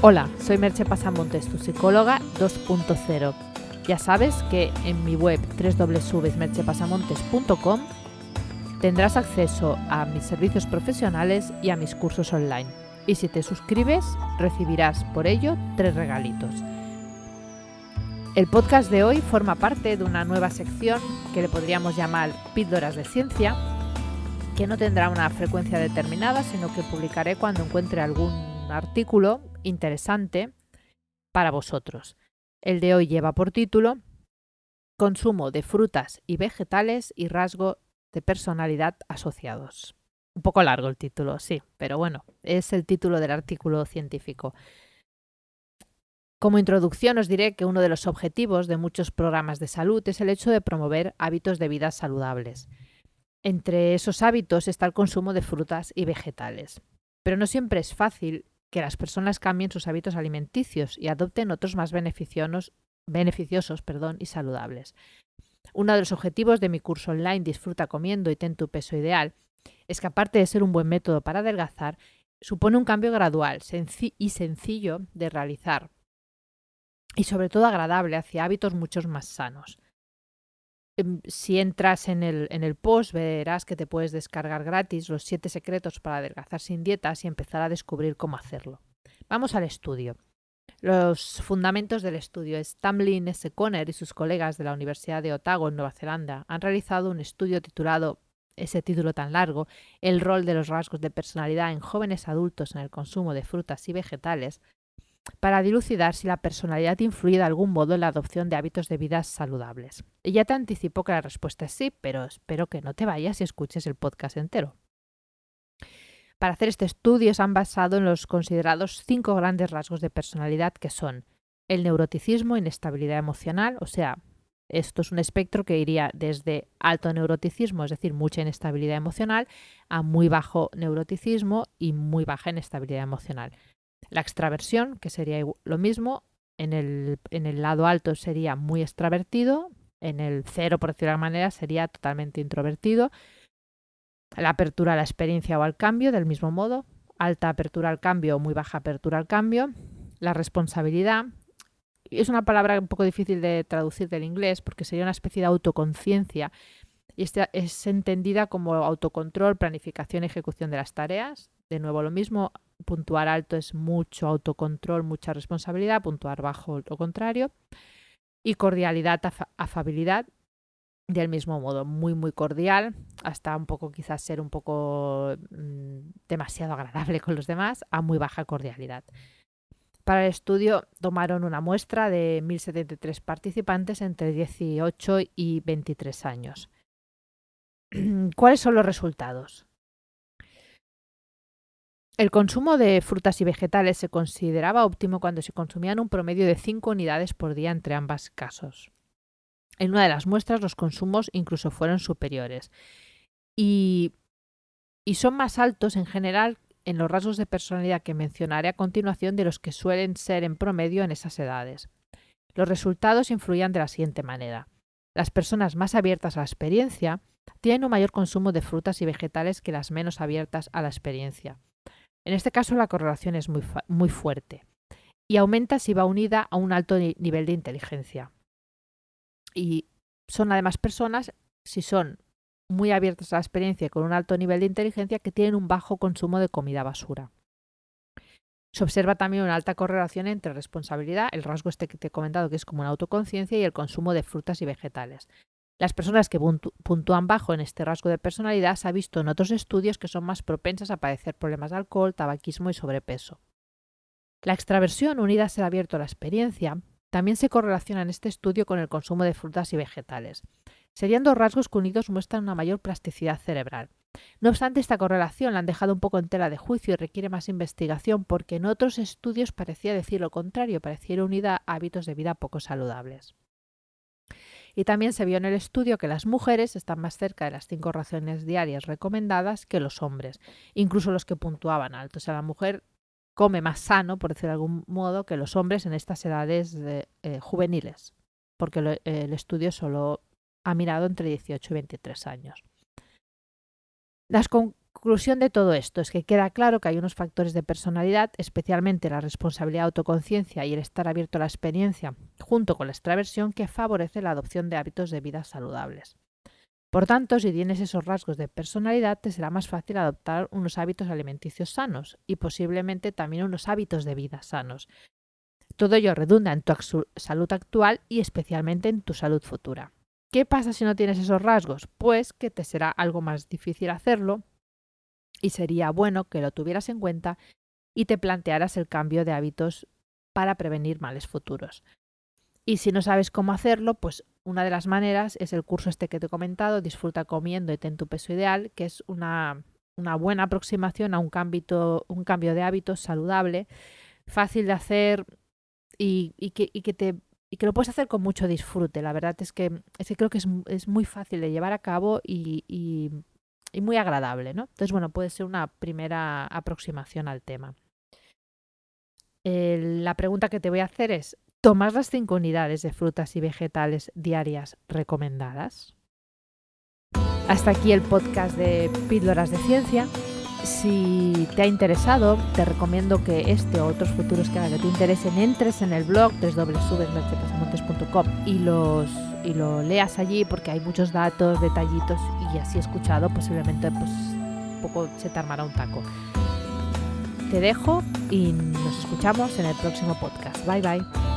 Hola, soy Merche Pasamontes, tu psicóloga 2.0. Ya sabes que en mi web www.merchepasamontes.com tendrás acceso a mis servicios profesionales y a mis cursos online. Y si te suscribes, recibirás por ello tres regalitos. El podcast de hoy forma parte de una nueva sección que le podríamos llamar Píldoras de Ciencia, que no tendrá una frecuencia determinada, sino que publicaré cuando encuentre algún artículo interesante para vosotros. El de hoy lleva por título Consumo de frutas y vegetales y rasgo de personalidad asociados. Un poco largo el título, sí, pero bueno, es el título del artículo científico. Como introducción os diré que uno de los objetivos de muchos programas de salud es el hecho de promover hábitos de vida saludables. Entre esos hábitos está el consumo de frutas y vegetales. Pero no siempre es fácil que las personas cambien sus hábitos alimenticios y adopten otros más beneficiosos, beneficiosos perdón, y saludables. Uno de los objetivos de mi curso online Disfruta comiendo y ten tu peso ideal es que aparte de ser un buen método para adelgazar, supone un cambio gradual y sencillo de realizar y sobre todo agradable hacia hábitos muchos más sanos. Em, si entras en el, en el post verás que te puedes descargar gratis los 7 secretos para adelgazar sin dietas y empezar a descubrir cómo hacerlo. Vamos al estudio. Los fundamentos del estudio. Stamlin S. Conner y sus colegas de la Universidad de Otago, en Nueva Zelanda, han realizado un estudio titulado, ese título tan largo, El rol de los rasgos de personalidad en jóvenes adultos en el consumo de frutas y vegetales, para dilucidar si la personalidad influye de algún modo en la adopción de hábitos de vida saludables. ya te anticipo que la respuesta es sí, pero espero que no te vayas y escuches el podcast entero. Para hacer este estudio se han basado en los considerados cinco grandes rasgos de personalidad que son el neuroticismo, inestabilidad emocional, o sea, esto es un espectro que iría desde alto neuroticismo, es decir, mucha inestabilidad emocional, a muy bajo neuroticismo y muy baja inestabilidad emocional. La extraversión, que sería lo mismo, en el, en el lado alto sería muy extravertido, en el cero, por decirlo de alguna manera, sería totalmente introvertido. La apertura a la experiencia o al cambio, del mismo modo, alta apertura al cambio o muy baja apertura al cambio. La responsabilidad, es una palabra un poco difícil de traducir del inglés porque sería una especie de autoconciencia y esta es entendida como autocontrol, planificación y ejecución de las tareas. De nuevo lo mismo, puntuar alto es mucho autocontrol, mucha responsabilidad, puntuar bajo lo contrario. Y cordialidad, afabilidad, del mismo modo, muy, muy cordial, hasta un poco quizás ser un poco mm, demasiado agradable con los demás, a muy baja cordialidad. Para el estudio tomaron una muestra de 1.073 participantes entre 18 y 23 años. ¿Cuáles son los resultados? El consumo de frutas y vegetales se consideraba óptimo cuando se consumían un promedio de 5 unidades por día entre ambos casos. En una de las muestras los consumos incluso fueron superiores y, y son más altos en general en los rasgos de personalidad que mencionaré a continuación de los que suelen ser en promedio en esas edades. Los resultados influían de la siguiente manera. Las personas más abiertas a la experiencia tienen un mayor consumo de frutas y vegetales que las menos abiertas a la experiencia. En este caso la correlación es muy, muy fuerte y aumenta si va unida a un alto nivel de inteligencia. Y son además personas, si son muy abiertas a la experiencia y con un alto nivel de inteligencia, que tienen un bajo consumo de comida basura. Se observa también una alta correlación entre responsabilidad, el rasgo este que te he comentado que es como una autoconciencia, y el consumo de frutas y vegetales. Las personas que puntúan bajo en este rasgo de personalidad se ha visto en otros estudios que son más propensas a padecer problemas de alcohol, tabaquismo y sobrepeso. La extraversión unida a ser abierto a la experiencia también se correlaciona en este estudio con el consumo de frutas y vegetales. Serían dos rasgos que unidos muestran una mayor plasticidad cerebral. No obstante, esta correlación la han dejado un poco en tela de juicio y requiere más investigación porque en otros estudios parecía decir lo contrario, parecía unida a hábitos de vida poco saludables. Y también se vio en el estudio que las mujeres están más cerca de las cinco raciones diarias recomendadas que los hombres, incluso los que puntuaban alto. O sea, la mujer come más sano, por decirlo de algún modo, que los hombres en estas edades eh, juveniles, porque el estudio solo ha mirado entre 18 y 23 años. Las conclusión de todo esto es que queda claro que hay unos factores de personalidad, especialmente la responsabilidad, autoconciencia y el estar abierto a la experiencia, junto con la extraversión, que favorece la adopción de hábitos de vida saludables. Por tanto, si tienes esos rasgos de personalidad, te será más fácil adoptar unos hábitos alimenticios sanos y posiblemente también unos hábitos de vida sanos. Todo ello redunda en tu salud actual y especialmente en tu salud futura. ¿Qué pasa si no tienes esos rasgos? Pues que te será algo más difícil hacerlo y sería bueno que lo tuvieras en cuenta y te plantearas el cambio de hábitos para prevenir males futuros. Y si no sabes cómo hacerlo, pues una de las maneras es el curso este que te he comentado, Disfruta comiendo y ten tu peso ideal, que es una, buena aproximación a un cambio, un cambio de hábitos saludable, fácil de hacer y, que, te y que lo puedes hacer con mucho disfrute. La verdad es que, creo que es, muy fácil de llevar a cabo y, y muy agradable, ¿no? Entonces, bueno, puede ser una primera aproximación al tema. la pregunta que te voy a hacer es, ¿tomas las cinco unidades de frutas y vegetales diarias recomendadas? Hasta aquí el podcast de Píldoras de Ciencia. Si te ha interesado, te recomiendo que este o otros futuros que, te interesen entres en el blog www.mercepasamontes.com y los y lo leas allí porque hay muchos datos, detallitos y así escuchado posiblemente pues un poco se te armará un taco. Te dejo y nos escuchamos en el próximo podcast. Bye bye.